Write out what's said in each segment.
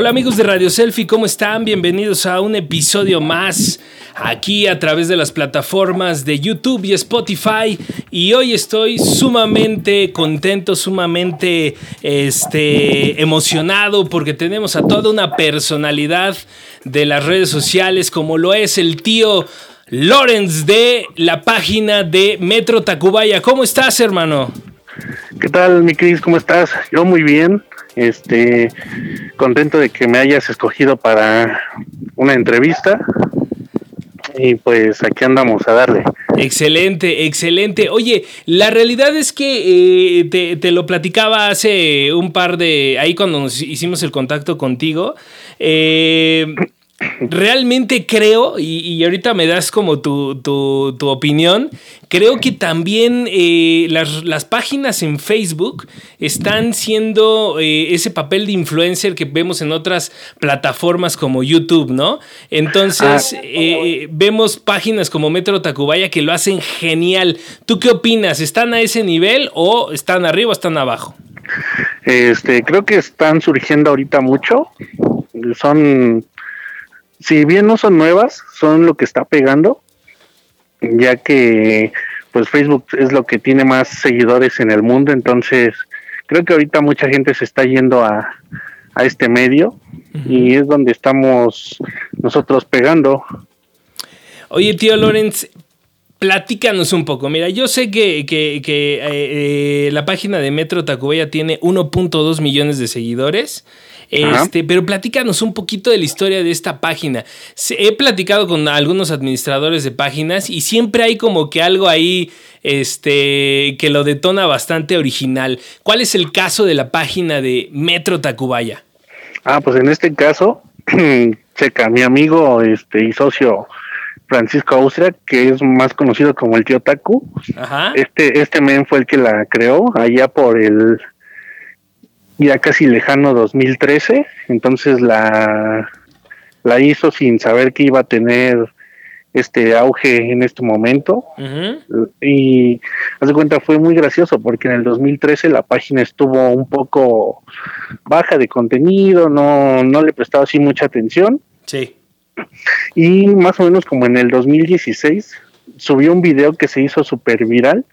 Hola amigos de Radio Selfie, ¿cómo están? Bienvenidos a un episodio más aquí a través de las plataformas de YouTube y Spotify. Y hoy estoy sumamente contento, sumamente este, emocionado porque tenemos a toda una personalidad de las redes sociales como lo es el tío Lorenz de la página de Metro Tacubaya. ¿Cómo estás, hermano? ¿Qué tal, mi Cris? ¿Cómo estás? Yo muy bien. Este, contento de que me hayas escogido para una entrevista. Y pues aquí andamos a darle. Excelente, excelente. Oye, la realidad es que eh, te, lo platicaba hace un par de. Ahí cuando nos hicimos el contacto contigo. Eh, realmente creo, y, ahorita me das como tu, opinión, creo que también eh, las, páginas en Facebook están siendo eh, ese papel de influencer que vemos en otras plataformas como YouTube, ¿no? Entonces, ah. eh, vemos páginas como Metro Tacubaya que lo hacen genial. ¿Tú qué opinas? ¿Están a ese nivel o están arriba o están abajo? Este, creo que están surgiendo ahorita mucho. Son si bien no son nuevas, son lo que está pegando, ya que pues Facebook es lo que tiene más seguidores en el mundo, entonces creo que ahorita mucha gente se está yendo a, a este medio y es donde estamos nosotros pegando. Oye, tío Lorenz, platícanos un poco. Mira, yo sé que, que, que eh, eh, la página de Metro Tacubaya tiene 1.2 millones de seguidores. Este, pero platícanos un poquito de la historia de esta página. He platicado con algunos administradores de páginas y siempre hay como que algo ahí este, que lo detona bastante original. ¿Cuál es el caso de la página de Metro Tacubaya? Ah, pues en este caso, checa, mi amigo este, y socio Francisco Austria, que es más conocido como el tío Taku. Este, este men fue el que la creó allá por el ya casi lejano 2013, entonces la, la hizo sin saber que iba a tener este auge en este momento y hace cuenta fue muy gracioso porque en el 2013 la página estuvo un poco baja de contenido, no, no le prestaba así mucha atención. Sí. Y más o menos como en el 2016 subió un video que se hizo súper viral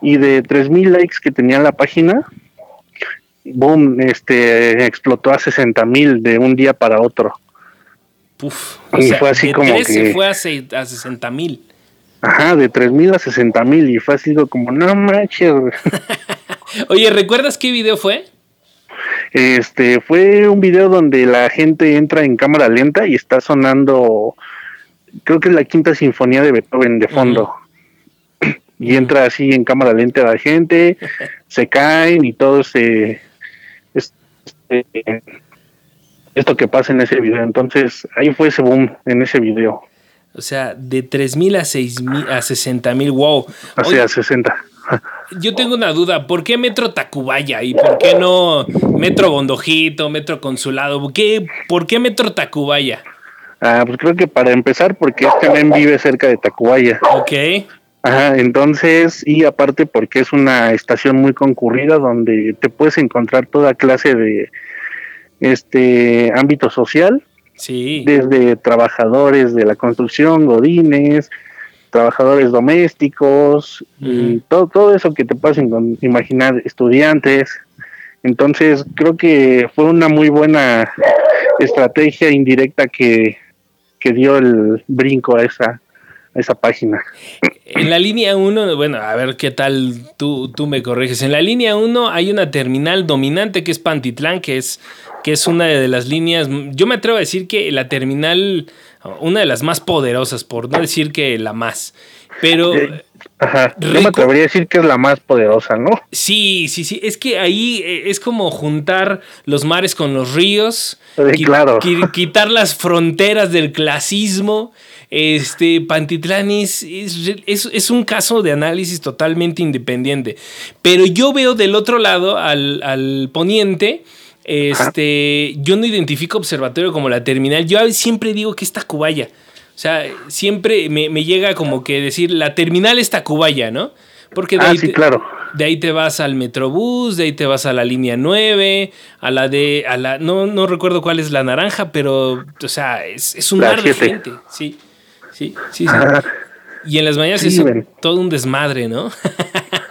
y de 3000 likes que tenía la página, boom, este, explotó a 60 mil de un día para otro. Uf, y fue así como que, fue a, 60 mil. Ajá, de 3 mil a 60 mil y fue así como, no manches. Oye, ¿recuerdas qué video fue? Este, fue un video donde la gente entra en cámara lenta y está sonando, creo que es la quinta sinfonía de Beethoven de fondo. Y entra así en cámara lenta la gente, se caen y todo se, esto que pasa en ese video. Entonces, ahí fue ese boom en ese video. O sea, de 3.000 a 6.000 a 60.000, wow. O sea, 60. Yo tengo una duda, ¿por qué Metro Tacubaya y por qué no Metro Bondojito, Metro Consulado? ¿Por qué, ¿por qué Metro Tacubaya? Ah, pues creo que para empezar, porque este men vive cerca de Tacubaya. Ok. Ajá, entonces, y aparte porque es una estación muy concurrida donde te puedes encontrar toda clase de este ámbito social. Sí. Desde trabajadores de la construcción, godines, trabajadores domésticos, y todo, todo eso que te pasen imaginar, estudiantes. Entonces, creo que fue una muy buena estrategia indirecta que, que dio el brinco a esa, esa página. En la línea 1, bueno, a ver qué tal tú, tú me corriges. En la línea 1 hay una terminal dominante que es Pantitlán, que es, que es una de las líneas, yo me atrevo a decir que la terminal, una de las más poderosas, por no decir que la más. Pero... Ajá, yo me atrevería a decir que es la más poderosa, ¿no? Sí, sí, sí. Es que ahí eh, es como juntar los mares con los ríos. claro. Quitar las fronteras del clasismo este, Pantitlán es, es, un caso de análisis totalmente independiente. Pero yo veo del otro lado, al, poniente, este, yo no identifico observatorio como la terminal. Yo siempre digo que es Tacubaya. O sea, siempre me, llega como que decir, la terminal es Tacubaya, ¿no? Porque ah, sí, claro. De ahí te vas al Metrobús, de ahí te vas a la línea 9, a la de, a la, no, no recuerdo cuál es la naranja, pero, o sea, es, un mar de gente. Sí, sí, sí, sí. y en las mañanas es todo un desmadre, ¿no?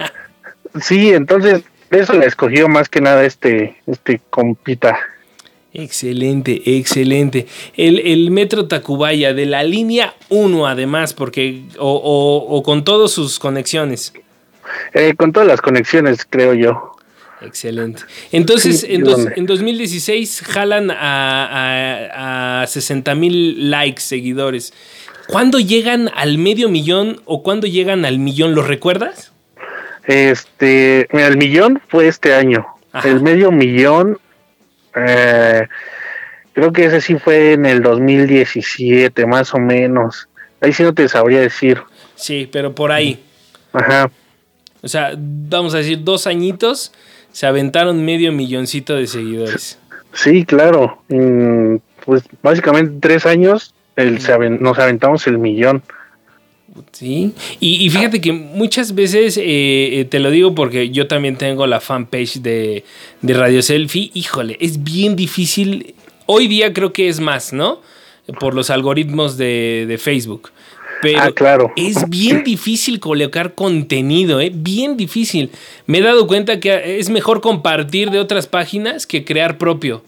sí, entonces, eso le escogió más que nada este, este compita. Excelente, excelente. El, metro Tacubaya de la línea 1 además, porque o, con todas sus conexiones. Eh, con todas las conexiones, creo yo. Excelente. Entonces, en, 2016 jalan a, a, 60 mil likes, seguidores. ¿Cuándo llegan al medio millón o cuándo llegan al millón? ¿Lo recuerdas? Este, el millón fue este año. El medio millón eh, creo que ese sí fue en el 2017, más o menos. Ahí sí no te sabría decir. Sí, pero por ahí. Ajá. O sea, vamos a decir, dos añitos se aventaron medio milloncito de seguidores. Sí, claro. pues básicamente tres años el, nos aventamos el millón. Sí, y, fíjate que muchas veces, eh, eh, te lo digo porque yo también tengo la fanpage de, de Radio Selfie, híjole, es bien difícil, hoy día creo que es más, ¿no? Por los algoritmos de, Facebook. Pero ah, claro. es bien difícil colocar contenido, ¿eh? Bien difícil. Me he dado cuenta que es mejor compartir de otras páginas que crear propio.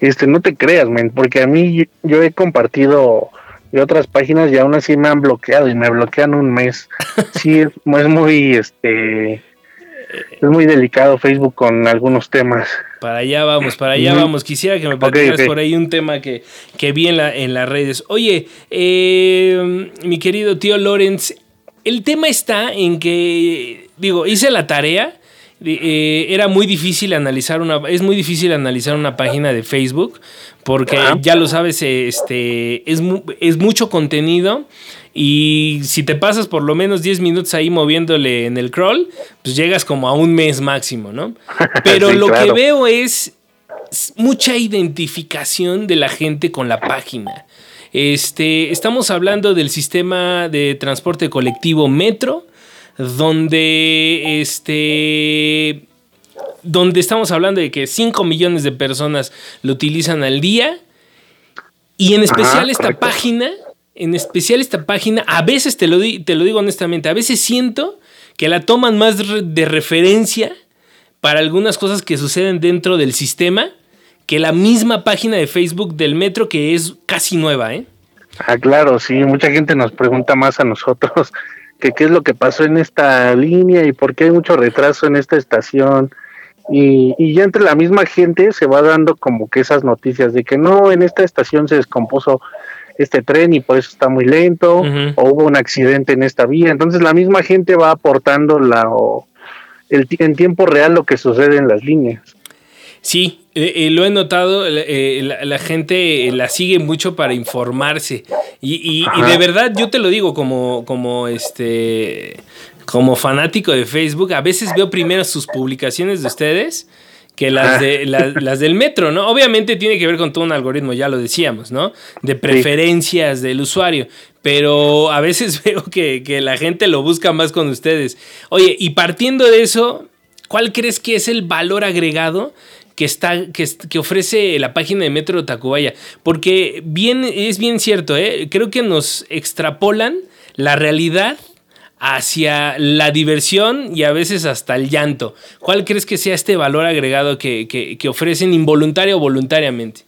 Este, no te creas, men, porque a mí yo he compartido y otras páginas y aún así me han bloqueado y me bloquean un mes. Sí, es, muy, este, es muy delicado Facebook con algunos temas. Para allá vamos, para allá vamos. Quisiera que me platicaras por ahí un tema que, que vi en, la, en las redes. Oye, eh, mi querido tío Lorenz, el tema está en que, digo, hice la tarea. Eh, era muy difícil analizar una es muy difícil analizar una página de Facebook porque ya lo sabes, este, es, es mucho contenido y si te pasas por lo menos 10 minutos ahí moviéndole en el crawl, pues llegas como a un mes máximo, ¿no? Pero lo que veo es mucha identificación de la gente con la página. Este, estamos hablando del sistema de transporte colectivo Metro, donde este donde estamos hablando de que 5 millones de personas lo utilizan al día. Y en especial esta página, en especial esta página, a veces te lo, te lo digo honestamente, a veces siento que la toman más de referencia para algunas cosas que suceden dentro del sistema que la misma página de Facebook del metro que es casi nueva, ¿eh? Ah, claro, sí, mucha gente nos pregunta más a nosotros que qué es lo que pasó en esta línea y por qué hay mucho retraso en esta estación y, y, ya entre la misma gente se va dando como que esas noticias de que no, en esta estación se descompuso este tren y por eso está muy lento, o hubo un accidente en esta vía. Entonces la misma gente va aportando la, el, en tiempo real lo que sucede en las líneas. Sí, eh, eh, lo he notado, eh, la, gente la sigue mucho para informarse. Y, y, de verdad, yo te lo digo como, como este como fanático de Facebook, a veces veo primero sus publicaciones de ustedes que las, de, las, del metro, ¿no? Obviamente tiene que ver con todo un algoritmo, ya lo decíamos, ¿no? De preferencias del usuario, pero a veces veo que, la gente lo busca más con ustedes. Oye, y partiendo de eso, ¿cuál crees que es el valor agregado que, está, que, que, ofrece la página de Metro Tacubaya. Porque bien, es bien cierto, ¿eh? creo que nos extrapolan la realidad hacia la diversión y a veces hasta el llanto. ¿Cuál crees que sea este valor agregado que, ofrecen involuntario o voluntariamente?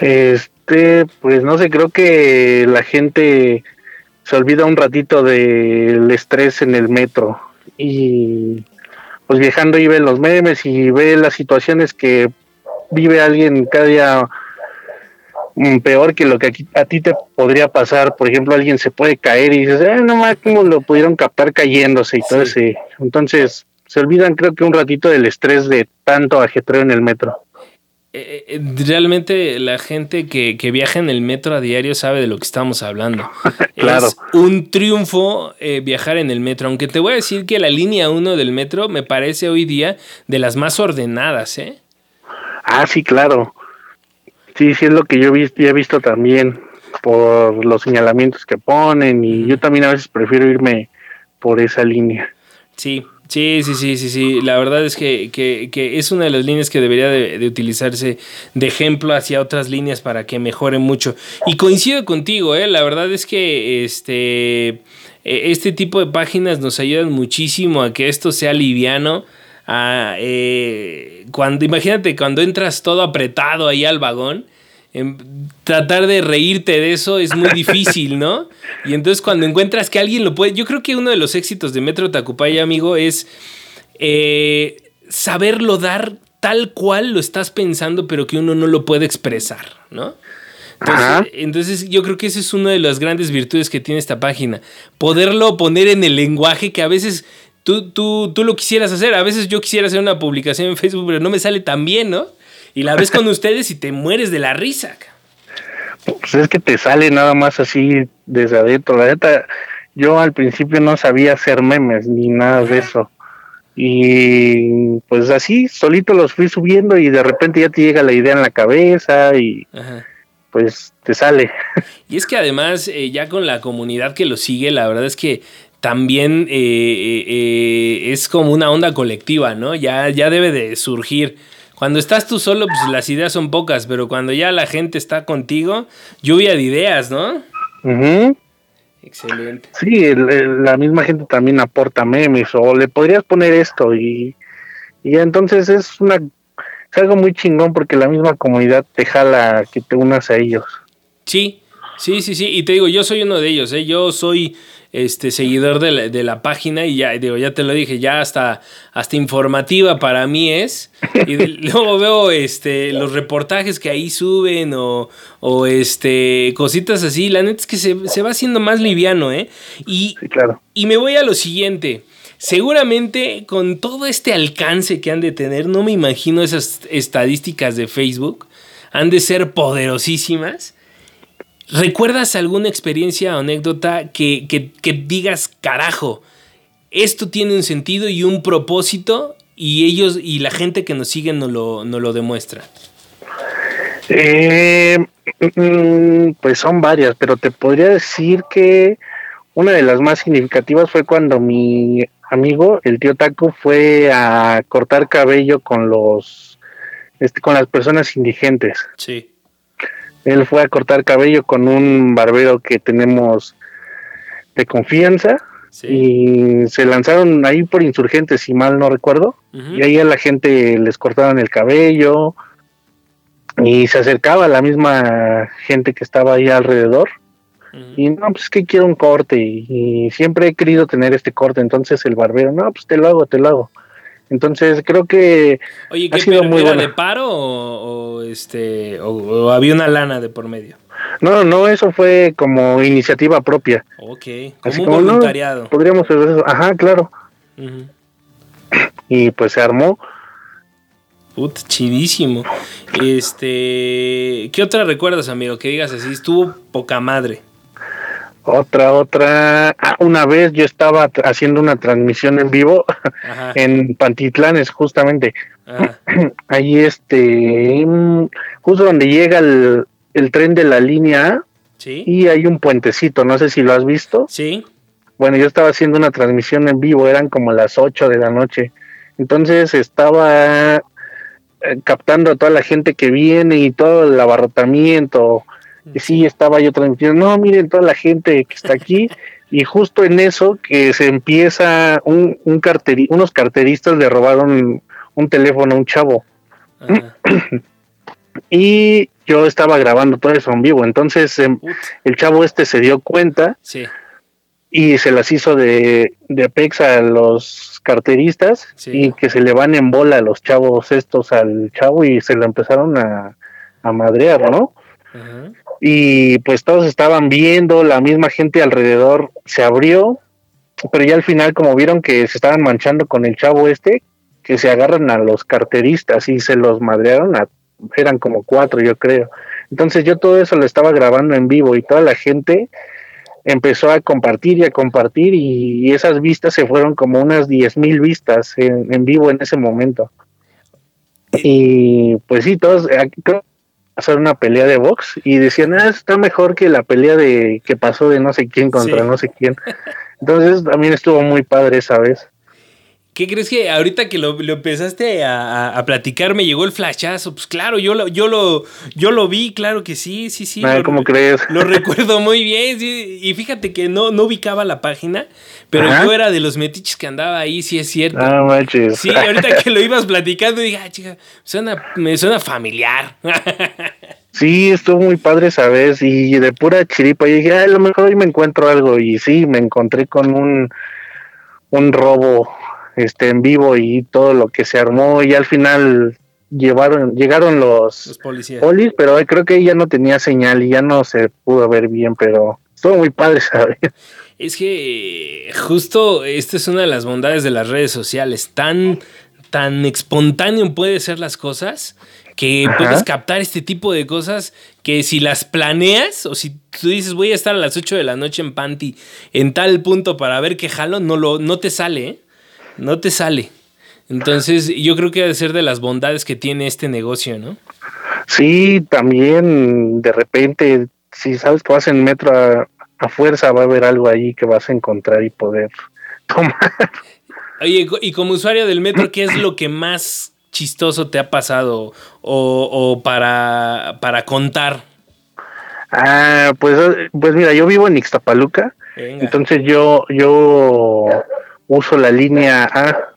Este, pues no sé, creo que la gente se olvida un ratito del estrés en el metro y pues viajando y ve los memes y ve las situaciones que vive alguien cada día Mm, peor que lo que aquí, a ti te podría pasar. Por ejemplo, alguien se puede caer y dices, eh, no más, ¿cómo lo pudieron captar cayéndose y todo ese? Entonces, se olvidan, creo que un ratito del estrés de tanto ajetreo en el metro. Eh, eh, realmente la gente que, viaja en el metro a diario sabe de lo que estamos hablando. claro. Es un triunfo viajar en el metro, aunque te voy a decir que la línea 1 del metro me parece hoy día de las más ordenadas, ¿eh? Ah, sí, claro. Sí, sí es lo que yo he visto también por los señalamientos que ponen y yo también a veces prefiero irme por esa línea. Sí, Sí, sí, sí, sí, sí. La verdad es que, es una de las líneas que debería de, utilizarse de ejemplo hacia otras líneas para que mejoren mucho. Y coincido contigo, ¿eh? La verdad es que este, e, este tipo de páginas nos ayudan muchísimo a que esto sea liviano. Eh, cuando, imagínate cuando entras todo apretado ahí al vagón tratar de reírte de eso es muy difícil, ¿no? Y entonces cuando encuentras que alguien lo puede, yo creo que uno de los éxitos de Metro Tacupaya, amigo, es eh, saberlo dar tal cual lo estás pensando, pero que uno no lo puede expresar, ¿no? Entonces, entonces, yo creo que esa es una de las grandes virtudes que tiene esta página. Poderlo poner en el lenguaje que a veces tú, tú, tú lo quisieras hacer. A veces yo quisiera hacer una publicación en Facebook, pero no me sale tan bien, ¿no? Y la ves con ustedes y te mueres de la risa. Pues es que te sale nada más así desde adentro. La neta, yo al principio no sabía hacer memes ni nada de eso. Y pues así, solito los fui subiendo y de repente ya te llega la idea en la cabeza y pues te sale. Y es que además, eh, ya con la comunidad que lo sigue, la verdad es que también eh, eh, es como una onda colectiva, ¿no? Ya, ya debe de surgir cuando estás tú solo, pues las ideas son pocas, pero cuando ya la gente está contigo, lluvia de ideas, ¿no? Excelente. Sí, la misma gente también aporta memes o le podrías poner esto y, y entonces es una es algo muy chingón porque la misma comunidad te jala que te unas a ellos. Sí, sí, sí, sí. Y te digo, yo soy uno de ellos, ¿eh? Yo soy este seguidor de la, de la, página y ya digo, ya te lo dije, ya hasta, hasta informativa para mí es. Y luego veo este los reportajes que ahí suben o, o este cositas así. La neta es que se, se va haciendo más liviano, ¿eh? Y, claro. y me voy a lo siguiente. Seguramente con todo este alcance que han de tener, no me imagino esas estadísticas de Facebook, han de ser poderosísimas. ¿Recuerdas alguna experiencia o anécdota que, digas, carajo, esto tiene un sentido y un propósito y ellos y la gente que nos sigue nos lo, lo demuestra? Eh, mm, pues son varias, pero te podría decir que una de las más significativas fue cuando mi amigo, el tío Taco, fue a cortar cabello con los este, con las personas indigentes. Sí. Él fue a cortar cabello con un barbero que tenemos de confianza y se lanzaron ahí por insurgentes, si mal no recuerdo, y ahí a la gente les cortaban el cabello y se acercaba a la misma gente que estaba ahí alrededor. Y no, pues que quiero un corte y, siempre he querido tener este corte. Entonces el barbero, no, pues te lo hago, te lo hago. Entonces creo que Oye, ¿qué, ha sido muy era de paro o, este o, había una lana de por medio? No, no, eso fue como iniciativa propia. Ok, como un voluntariado. podríamos hacer eso. Ajá, claro. Y pues se armó. Put, chidísimo. Este, ¿qué otra recuerdas, amigo? Que digas así, estuvo poca madre. Otra, otra. Ah, una vez yo estaba haciendo una transmisión en vivo en Pantitlanes, justamente. Ahí, este, justo donde llega el, tren de la línea A. Y hay un puentecito, no sé si lo has visto. Sí. Bueno, yo estaba haciendo una transmisión en vivo, eran como las 8 de la noche. Entonces estaba eh, captando a toda la gente que viene y todo el abarrotamiento y sí, estaba yo transmitiendo, no, miren toda la gente que está aquí. y justo en eso que se empieza un, un unos carteristas le robaron un teléfono a un chavo. y yo estaba grabando todo eso en vivo. Entonces em, el chavo este se dio cuenta y se las hizo de, de Apex a los carteristas y que se le van en bola los chavos estos al chavo y se lo empezaron a, a madrear, ¿no? Y pues todos estaban viendo, la misma gente alrededor se abrió, pero ya al final como vieron que se estaban manchando con el chavo este, que se agarran a los carteristas y se los madrearon, eran como cuatro yo creo. Entonces yo todo eso lo estaba grabando en vivo y toda la gente empezó a compartir y a compartir y, esas vistas se fueron como unas diez mil vistas en, en, vivo en ese momento. Y pues sí, todos, eh, creo hacer una pelea de box y decían, ah, está mejor que la pelea de que pasó de no sé quién contra no sé quién. Entonces también estuvo muy padre esa vez. ¿Qué crees que ahorita que lo, empezaste a, platicar me llegó el flashazo? Pues claro, yo lo, yo lo, yo lo vi, claro que sí, sí, sí. Ah, ¿Cómo crees? Lo recuerdo muy bien, y fíjate que no, no ubicaba la página, pero yo era de los metiches que andaba ahí, sí es cierto. Ah, manches. Sí, ahorita que lo ibas platicando dije, ah, chica, suena, me suena familiar. Sí, estuvo muy padre esa vez y de pura chiripa. Y dije, a lo mejor hoy me encuentro algo. Y sí, me encontré con un, un robo este, en vivo y todo lo que se armó. Y al final llevaron, llegaron los, policías. polis, pero creo que ya no tenía señal y ya no se pudo ver bien. Pero estuvo muy padre ¿sabes? Es que justo esta es una de las bondades de las redes sociales. Tan, tan espontáneo puede ser las cosas que puedes captar este tipo de cosas que si las planeas o si tú dices voy a estar a las 8 de la noche en Panty en tal punto para ver qué jalo, no, lo, no te sale, ¿eh? no te sale. Entonces yo creo que debe ser de las bondades que tiene este negocio, ¿no? Sí, también de repente, si sabes que vas en metro a, a fuerza, va a haber algo ahí que vas a encontrar y poder tomar. Oye, y como usuario del metro, ¿qué es lo que más chistoso te ha pasado o, para, para contar? Ah, pues, pues mira, yo vivo en Ixtapaluca, entonces yo, yo uso la línea A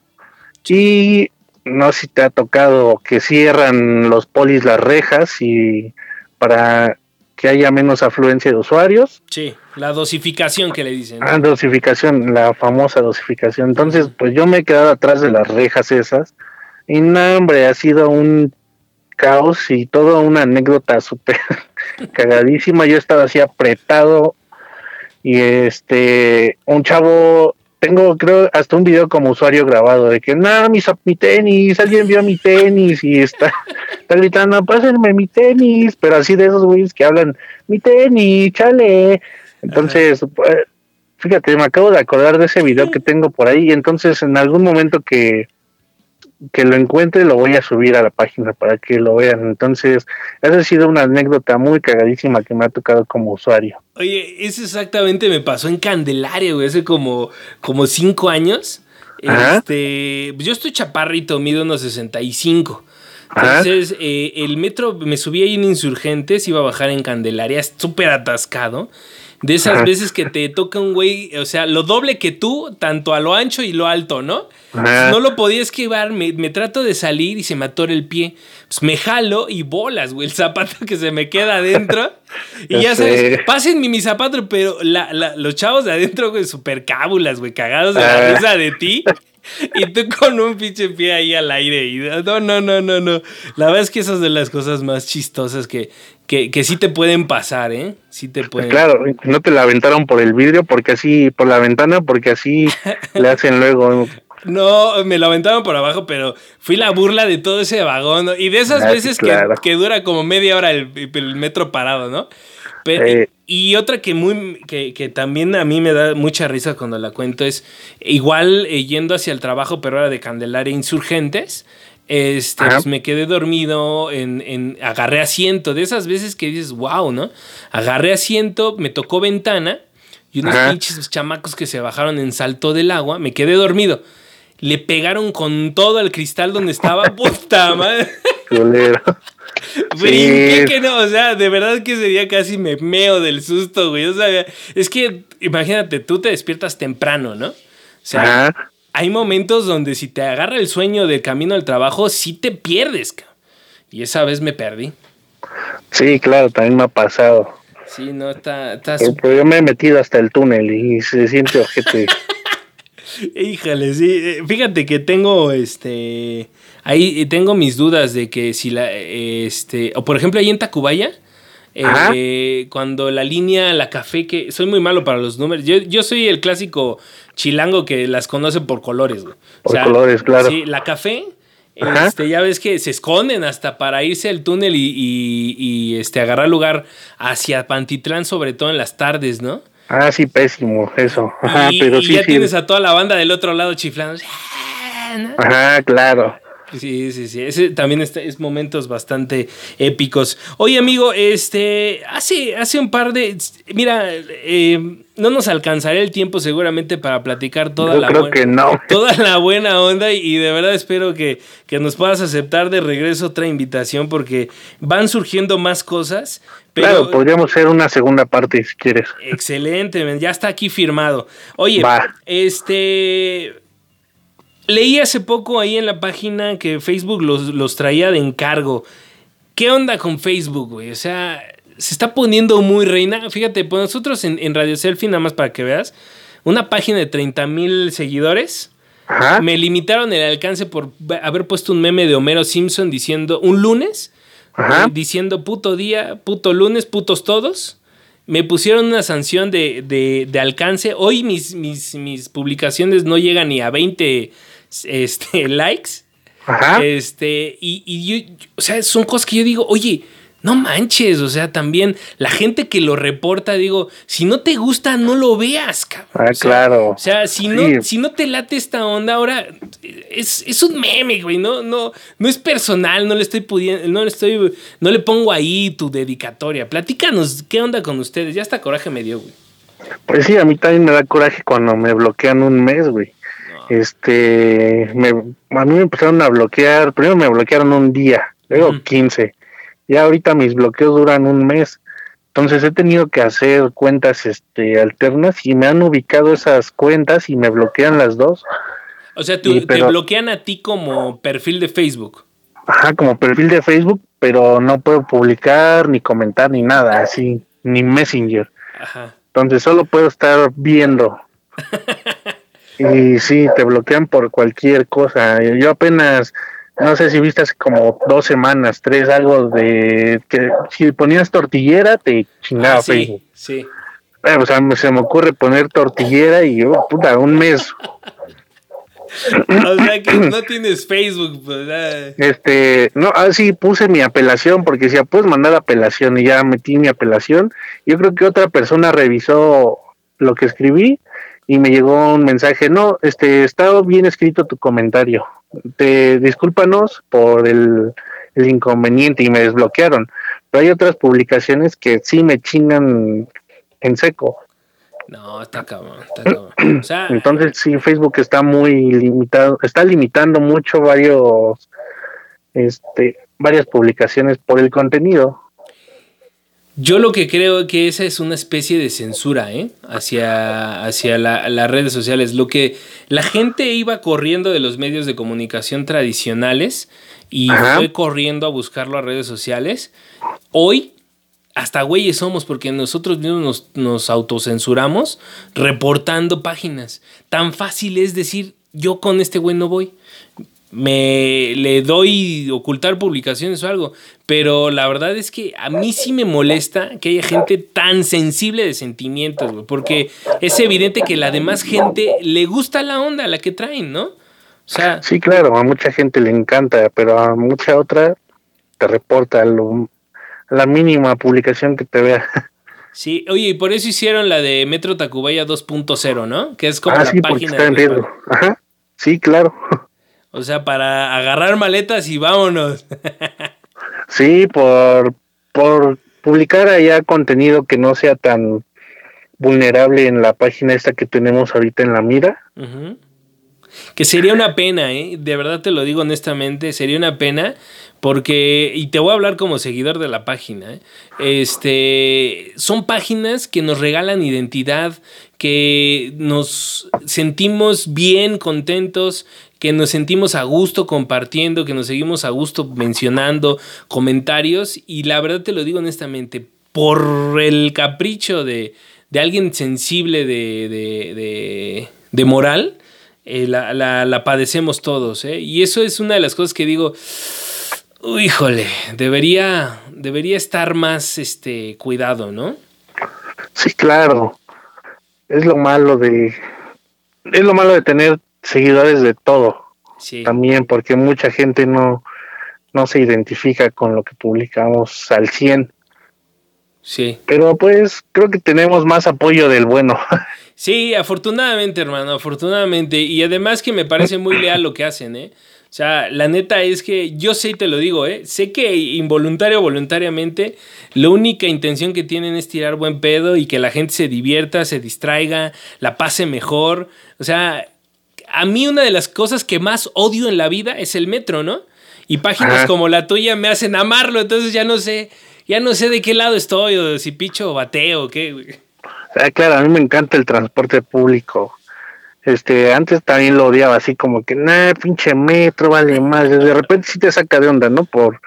y no sé si te ha tocado que cierran los polis las rejas y para que haya menos afluencia de usuarios. Sí, la dosificación que le dicen. Ah, dosificación, la famosa dosificación. Entonces, pues yo me he quedado atrás de las rejas esas y no, hombre, ha sido un caos y toda una anécdota súper cagadísima. Yo estaba así apretado y este, un chavo, tengo creo hasta un video como usuario grabado de que, no, mi, mi tenis, alguien vio mi tenis y está, está gritando, pásenme mi tenis, pero así de esos güeyes que hablan, mi tenis, chale. Entonces, pues, fíjate, me acabo de acordar de ese video que tengo por ahí, y entonces en algún momento que que lo encuentre lo voy a subir a la página para que lo vean. Entonces, esa ha sido una anécdota muy cagadísima que me ha tocado como usuario. Oye, eso exactamente me pasó en Candelaria, güey, hace como, como cinco años. Este, yo estoy chaparrito, mido unos 65. Entonces, eh, el metro, me subí ahí en Insurgentes, iba a bajar en Candelaria, súper atascado. De esas veces que te toca un güey, o sea, lo doble que tú, tanto a lo ancho y lo alto, ¿no? No lo podía esquivar, me, trato de salir y se me atora el pie. Pues me jalo y bolas, güey, el zapato que se me queda adentro. y ya sabes, pásenme mi zapato, pero los chavos de adentro, güey, súper cábulas, güey, cagados de la risa de ti. Y tú con un pinche pie ahí al aire. Y no, no, no, no, no. La verdad es que esas de las cosas más chistosas que, que, que sí te pueden pasar, ¿eh? Sí te pueden. Claro, no te la aventaron por el vidrio, porque así, por la ventana, porque así le hacen luego. No, me lo aventaron por abajo, pero fui la burla de todo ese vagón. Y de esas ah, veces que, que, dura como media hora el, el metro parado, ¿no? Y otra que, muy, que, también a mí me da mucha risa cuando la cuento es igual eh, yendo hacia el trabajo, pero ahora de Candelaria Insurgentes. Este, pues me quedé dormido, en, en, agarré asiento, de esas veces que dices, wow, ¿no? Agarré asiento, me tocó ventana y unos pinches chamacos que se bajaron en salto del agua, me quedé dormido. Le pegaron con todo al cristal donde estaba, puta madre. Brinqué que no, o sea, de verdad que ese día casi me meo del susto, güey. O sea, es que imagínate, tú te despiertas temprano, ¿no? O sea, hay momentos donde si te agarra el sueño de camino al trabajo, sí te pierdes, Y esa vez me perdí. Sí, claro, también me ha pasado. Sí, no, está, está Pero, yo me he metido hasta el túnel y se siente ojete. Híjole, sí. Eh, fíjate que tengo este Ahí tengo mis dudas de que si la, este, o por ejemplo ahí en Tacubaya, eh, cuando la línea, la café, que soy muy malo para los números. Yo, yo soy el clásico chilango que las conoce por colores, Por colores, claro. Sí, la café, este, ya ves que se esconden hasta para irse al túnel y, y, este, agarrar lugar hacia Pantitlán, sobre todo en las tardes, ¿no? Ah, sí, pésimo, eso. y, pero sí, ya tienes a toda la banda del otro lado chiflando. Ajá, claro. Sí, sí, sí. Ese también es momentos bastante épicos. Oye, amigo, este, hace, hace un par de, mira, eh, no nos alcanzará el tiempo seguramente para platicar toda la creo que no. toda la buena onda y, de verdad espero que, nos puedas aceptar de regreso otra invitación porque van surgiendo más cosas. claro, podríamos hacer una segunda parte si quieres. Excelente, ya está aquí firmado. Oye, este Leí hace poco ahí en la página que Facebook los, traía de encargo. ¿Qué onda con Facebook, güey? O sea, se está poniendo muy reina. Fíjate, pues nosotros en, Radio Selfie, nada más para que veas, una página de 30 mil seguidores. Me limitaron el alcance por haber puesto un meme de Homero Simpson diciendo un lunes, eh, diciendo puto día, puto lunes, putos todos. Me pusieron una sanción de, de, alcance. Hoy mis, mis, mis publicaciones no llegan ni a 20 este, likes. Ajá. Este, y, y yo, o sea, son cosas que yo digo, oye, no manches, o sea, también la gente que lo reporta, digo, si no te gusta, no lo veas, cabrón. Ah, claro. O sea, si, no, si no te late esta onda, ahora es, es, un meme, güey, no, no, no es personal, no le estoy pudiendo, no le estoy, no le pongo ahí tu dedicatoria. Platícanos, ¿qué onda con ustedes? Ya hasta coraje me dio, güey. Pues sí, a mí también me da coraje cuando me bloquean un mes, güey este, me, a mí me empezaron a bloquear, primero me bloquearon un día, luego 15, ya ahorita mis bloqueos duran un mes, entonces he tenido que hacer cuentas este, alternas y me han ubicado esas cuentas y me bloquean las dos. O sea, te bloquean a ti como perfil de Facebook. Ajá, como perfil de Facebook, pero no puedo publicar, ni comentar, ni nada, así, ni Messenger. Ajá. Entonces solo puedo estar viendo. Y sí, te bloquean por cualquier cosa. Yo apenas, no sé si viste hace como dos semanas, tres, algo de que si ponías tortillera te chingaba ah, sí, Sí. Eh, o sea, se me ocurre poner tortillera y yo, oh, puta, un mes. o sea que no tienes Facebook, pues. Este, no, así ah, puse mi apelación porque decía, puedes mandar apelación y ya metí mi apelación. Yo creo que otra persona revisó lo que escribí y me llegó un mensaje, no, este, está bien escrito tu comentario, te discúlpanos por el, inconveniente y me desbloquearon, pero hay otras publicaciones que sí me chingan en seco. No, está cabrón, está cabrón. Entonces sí, Facebook está muy limitado, está limitando mucho varios, este, varias publicaciones por el contenido. Yo lo que creo que esa es una especie de censura ¿eh? hacia, hacia las redes sociales. Lo que la gente iba corriendo de los medios de comunicación tradicionales y fue corriendo a buscarlo a redes sociales. Hoy, hasta güeyes somos porque nosotros mismos nos, nos autocensuramos reportando páginas. Tan fácil es decir, yo con este güey no voy me le doy ocultar publicaciones o algo, pero la verdad es que a mí sí me molesta que haya gente tan sensible de sentimientos, porque es evidente que la demás gente le gusta la onda, la que traen, ¿no? O sea, sí, claro, a mucha gente le encanta, pero a mucha otra te reporta la mínima publicación que te vea. Sí, oye, y por eso hicieron la de Metro Tacubaya 2.0, ¿no? Que es como ah, la sí, página. Está en Ajá. Sí, claro. O sea, para agarrar maletas y vámonos. sí, por, por publicar allá contenido que no sea tan vulnerable en la página esta que tenemos ahorita en la mira. Que sería una pena, ¿eh? De verdad te lo digo honestamente, sería una pena porque, y te voy a hablar como seguidor de la página, ¿eh? este, son páginas que nos regalan identidad, que nos sentimos bien, contentos, que nos sentimos a gusto compartiendo, que nos seguimos a gusto mencionando comentarios y la verdad te lo digo honestamente, por el capricho de, de alguien sensible de, de, de, moral, eh, la, la, padecemos todos. ¿eh? Y eso es una de las cosas que digo, híjole, debería, debería estar más este, cuidado, ¿no? Sí, claro. Es lo malo de... Es lo malo de tener seguidores de todo. También porque mucha gente no, no se identifica con lo que publicamos al 100. Sí. Pero pues creo que tenemos más apoyo del bueno. Sí, afortunadamente, hermano, afortunadamente. Y además que me parece muy leal lo que hacen, ¿eh? O sea, la neta es que yo sé y te lo digo, ¿eh? Sé que involuntario o voluntariamente, la única intención que tienen es tirar buen pedo y que la gente se divierta, se distraiga, la pase mejor. O sea, a mí una de las cosas que más odio en la vida es el metro, ¿no? Y páginas como la tuya me hacen amarlo, entonces ya no sé, ya no sé de qué lado estoy, o si picho o bateo, o qué. Ah, claro, a mí me encanta el transporte público. Este, antes también lo odiaba así como que, nah, pinche metro, vale más. De repente sí te saca de onda, ¿no? Por,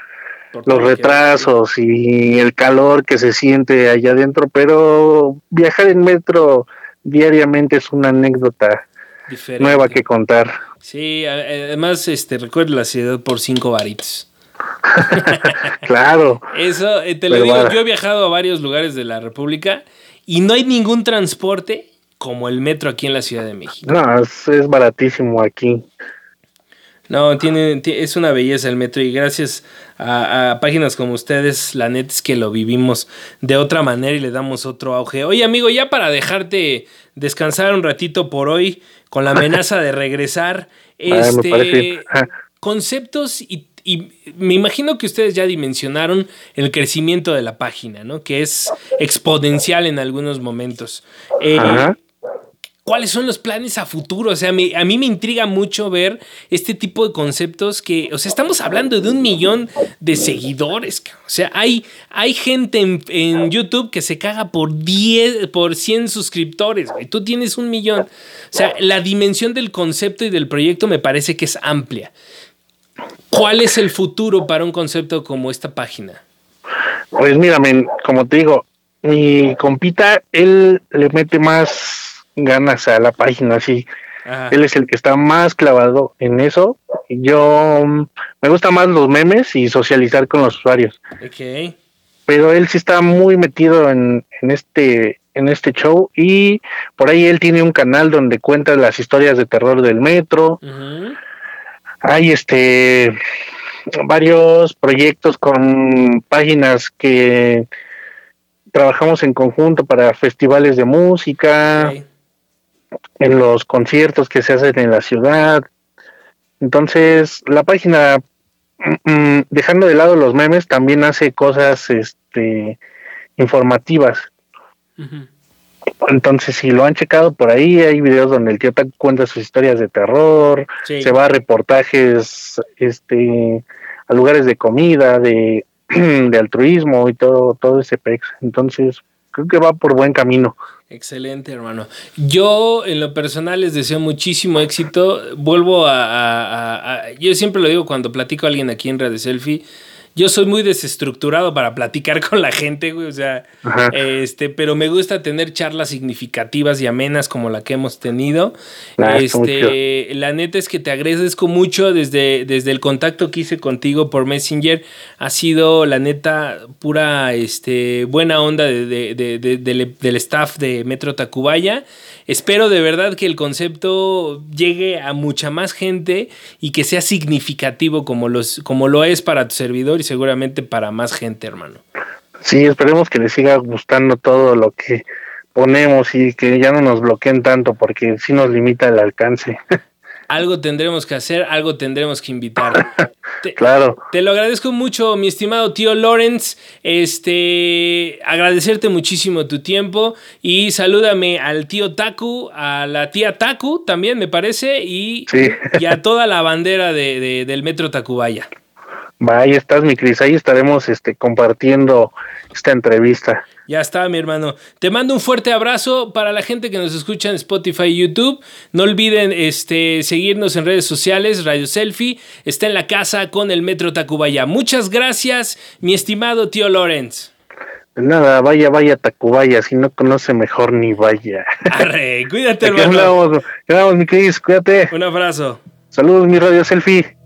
los retrasos y el calor que se siente allá adentro, pero viajar en metro diariamente es una anécdota nueva que contar. Sí, además, este, recuerda la ciudad por cinco varitos. claro. Eso, eh, te lo digo, yo he viajado a varios lugares de la República y no hay ningún transporte como el metro aquí en la Ciudad de México. No, es, baratísimo aquí. No, tiene, es una belleza el metro y gracias a, páginas como ustedes, la neta es que lo vivimos de otra manera y le damos otro auge. Oye amigo, ya para dejarte descansar un ratito por hoy con la amenaza de regresar, este, conceptos y y me imagino que ustedes ya dimensionaron el crecimiento de la página, ¿no? Que es exponencial en algunos momentos. Eh, ¿Cuáles son los planes a futuro? O sea, a mí me intriga mucho ver este tipo de conceptos que, o sea, estamos hablando de un millón de seguidores. O sea, hay, hay gente en, YouTube que se caga por 10, por 100 suscriptores. y Tú tienes un millón. O sea, la dimensión del concepto y del proyecto me parece que es amplia. ¿Cuál es el futuro para un concepto como esta página? Pues mira, como te digo, mi compita, él le mete más ganas a la página, así. Él es el que está más clavado en eso. Yo mm, me gusta más los memes y socializar con los usuarios. Okay. Pero él sí está muy metido en, este en este show y por ahí él tiene un canal donde cuenta las historias de terror del metro hay este varios proyectos con páginas que trabajamos en conjunto para festivales de música, en los conciertos que se hacen en la ciudad. Entonces, la página, mm, mm, dejando de lado los memes, también hace cosas este, informativas. Entonces, si lo han checado por ahí, hay videos donde el tío cuenta sus historias de terror, se va a reportajes este, a lugares de comida, de, de altruismo y todo, todo ese pex. Entonces, creo que va por buen camino. Excelente, hermano. Yo, en lo personal, les deseo muchísimo éxito. Vuelvo a, yo siempre lo digo cuando platico a alguien aquí en Radio Selfie yo soy muy desestructurado para platicar con la gente, güey, o sea, este, pero me gusta tener charlas significativas y amenas como la que hemos tenido. Ah, este, la neta es que te agradezco mucho desde, desde el contacto que hice contigo por Messenger. Ha sido, la neta, pura este, buena onda de, del staff de Metro Tacubaya. Espero de verdad que el concepto llegue a mucha más gente y que sea significativo como, los, como lo es para tu servidor y seguramente para más gente, hermano. Sí, esperemos que les siga gustando todo lo que ponemos y que ya no nos bloqueen tanto porque sí nos limita el alcance. algo tendremos que hacer, algo tendremos que invitar. claro. Te lo agradezco mucho, mi estimado tío Lawrence. Este, agradecerte muchísimo tu tiempo y salúdame al tío Taku, a la tía Taku también, me parece, y, y a toda la bandera de, del Metro Tacubaya. Ahí estás, mi Cris. Ahí estaremos este, compartiendo esta entrevista. Ya está, mi hermano. Te mando un fuerte abrazo para la gente que nos escucha en Spotify y YouTube. No olviden este, seguirnos en redes sociales. Radio Selfie está en la casa con el Metro Tacubaya. Muchas gracias, mi estimado tío Lorenz. Nada, vaya, vaya Tacubaya. Si no conoce, mejor ni vaya. Arre, cuídate, hermano. Hablamos, mi Cris. Cuídate. Un abrazo. Saludos, mi Radio Selfie.